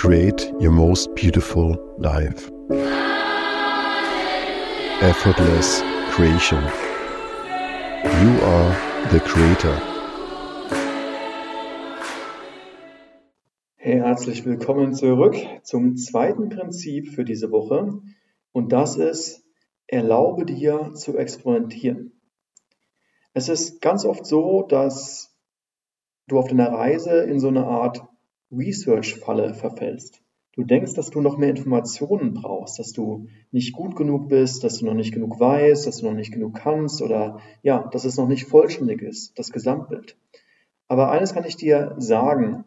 create your most beautiful life. Effortless creation. You are the creator. Hey, herzlich willkommen zurück zum zweiten Prinzip für diese Woche. Und das ist, erlaube dir zu experimentieren. Es ist ganz oft so, dass du auf deiner Reise in so eine Art Research-Falle verfällst. Du denkst, dass du noch mehr Informationen brauchst, dass du nicht gut genug bist, dass du noch nicht genug weißt, dass du noch nicht genug kannst oder ja, dass es noch nicht vollständig ist, das Gesamtbild. Aber eines kann ich dir sagen,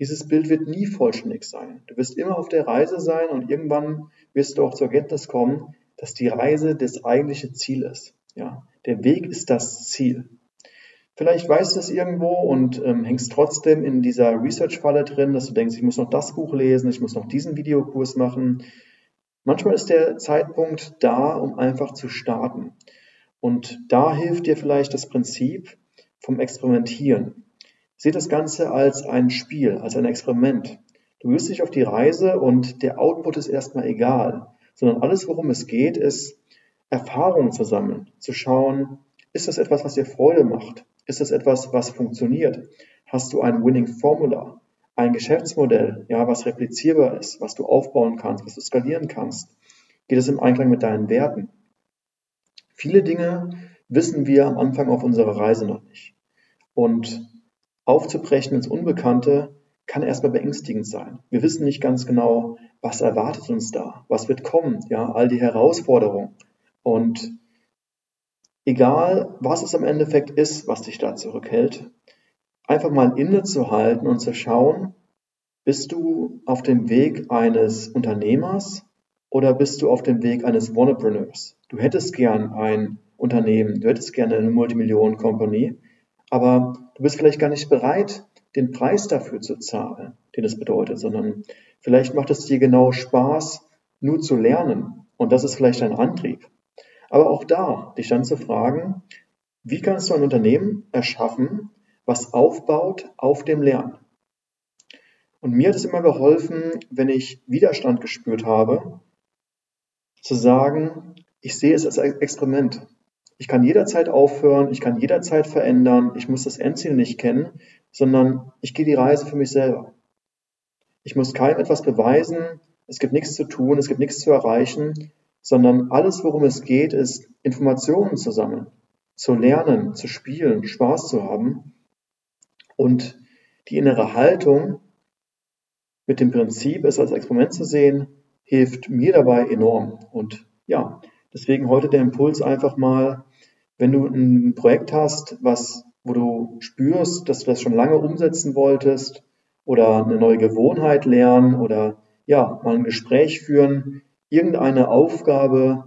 dieses Bild wird nie vollständig sein. Du wirst immer auf der Reise sein und irgendwann wirst du auch zur Erkenntnis kommen, dass die Reise das eigentliche Ziel ist. Ja, der Weg ist das Ziel. Vielleicht weißt du es irgendwo und ähm, hängst trotzdem in dieser Research-Falle drin, dass du denkst, ich muss noch das Buch lesen, ich muss noch diesen Videokurs machen. Manchmal ist der Zeitpunkt da, um einfach zu starten. Und da hilft dir vielleicht das Prinzip vom Experimentieren. Sieh das Ganze als ein Spiel, als ein Experiment. Du wirst dich auf die Reise und der Output ist erstmal egal, sondern alles, worum es geht, ist Erfahrungen zu sammeln, zu schauen, ist das etwas, was dir Freude macht? Ist es etwas, was funktioniert? Hast du ein Winning Formula, ein Geschäftsmodell, ja, was replizierbar ist, was du aufbauen kannst, was du skalieren kannst? Geht es im Einklang mit deinen Werten? Viele Dinge wissen wir am Anfang auf unserer Reise noch nicht. Und aufzubrechen ins Unbekannte kann erstmal beängstigend sein. Wir wissen nicht ganz genau, was erwartet uns da, was wird kommen, ja, all die Herausforderungen. Und egal was es im Endeffekt ist, was dich da zurückhält, einfach mal innezuhalten und zu schauen, bist du auf dem Weg eines Unternehmers oder bist du auf dem Weg eines Wannapreneurs? Du hättest gern ein Unternehmen, du hättest gerne eine Multimillionen-Company, aber du bist vielleicht gar nicht bereit, den Preis dafür zu zahlen, den es bedeutet, sondern vielleicht macht es dir genau Spaß, nur zu lernen. Und das ist vielleicht dein Antrieb. Aber auch da, dich dann zu fragen, wie kannst du ein Unternehmen erschaffen, was aufbaut auf dem Lernen? Und mir hat es immer geholfen, wenn ich Widerstand gespürt habe, zu sagen, ich sehe es als Experiment. Ich kann jederzeit aufhören, ich kann jederzeit verändern, ich muss das Endziel nicht kennen, sondern ich gehe die Reise für mich selber. Ich muss keinem etwas beweisen, es gibt nichts zu tun, es gibt nichts zu erreichen, sondern alles, worum es geht, ist Informationen zu sammeln, zu lernen, zu spielen, Spaß zu haben und die innere Haltung mit dem Prinzip, es als Experiment zu sehen, hilft mir dabei enorm. Und ja, deswegen heute der Impuls einfach mal, wenn du ein Projekt hast, was, wo du spürst, dass du das schon lange umsetzen wolltest oder eine neue Gewohnheit lernen oder ja, mal ein Gespräch führen, irgendeine Aufgabe,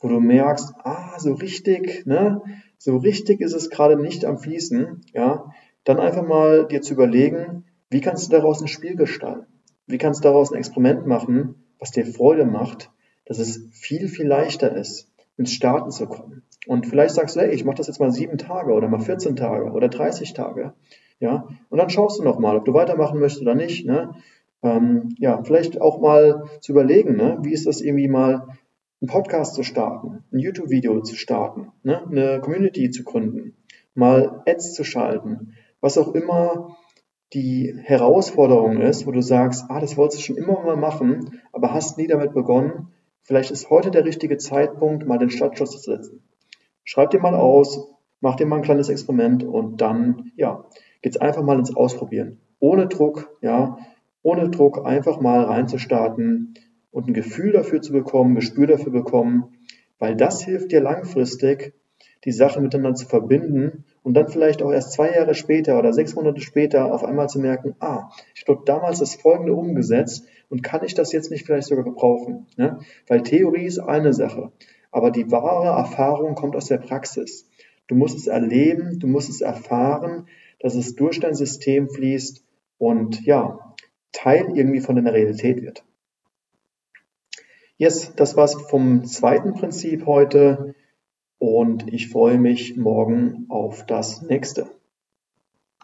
wo du merkst, ah, so richtig, ne, so richtig ist es gerade nicht am Fließen, ja, dann einfach mal dir zu überlegen, wie kannst du daraus ein Spiel gestalten? Wie kannst du daraus ein Experiment machen, was dir Freude macht, dass es viel, viel leichter ist, ins Starten zu kommen. Und vielleicht sagst du, hey, ich mache das jetzt mal sieben Tage oder mal 14 Tage oder 30 Tage. Ja, und dann schaust du nochmal, ob du weitermachen möchtest oder nicht. Ne? Ähm, ja, vielleicht auch mal zu überlegen, ne? wie ist das irgendwie mal, einen Podcast zu starten, ein YouTube-Video zu starten, ne? eine Community zu gründen, mal Ads zu schalten, was auch immer die Herausforderung ist, wo du sagst, ah, das wolltest du schon immer mal machen, aber hast nie damit begonnen. Vielleicht ist heute der richtige Zeitpunkt, mal den Startschuss zu setzen. Schreib dir mal aus, mach dir mal ein kleines Experiment und dann, ja, geht's einfach mal ins Ausprobieren. Ohne Druck, ja, ohne Druck einfach mal reinzustarten und ein Gefühl dafür zu bekommen, Gespür dafür bekommen, weil das hilft dir langfristig, die Sache miteinander zu verbinden und dann vielleicht auch erst zwei Jahre später oder sechs Monate später auf einmal zu merken, ah, ich habe damals das Folgende umgesetzt und kann ich das jetzt nicht vielleicht sogar gebrauchen? Ne? Weil Theorie ist eine Sache, aber die wahre Erfahrung kommt aus der Praxis. Du musst es erleben, du musst es erfahren, dass es durch dein System fließt und ja, Teil irgendwie von der Realität wird. Yes, das war's vom zweiten Prinzip heute und ich freue mich morgen auf das nächste.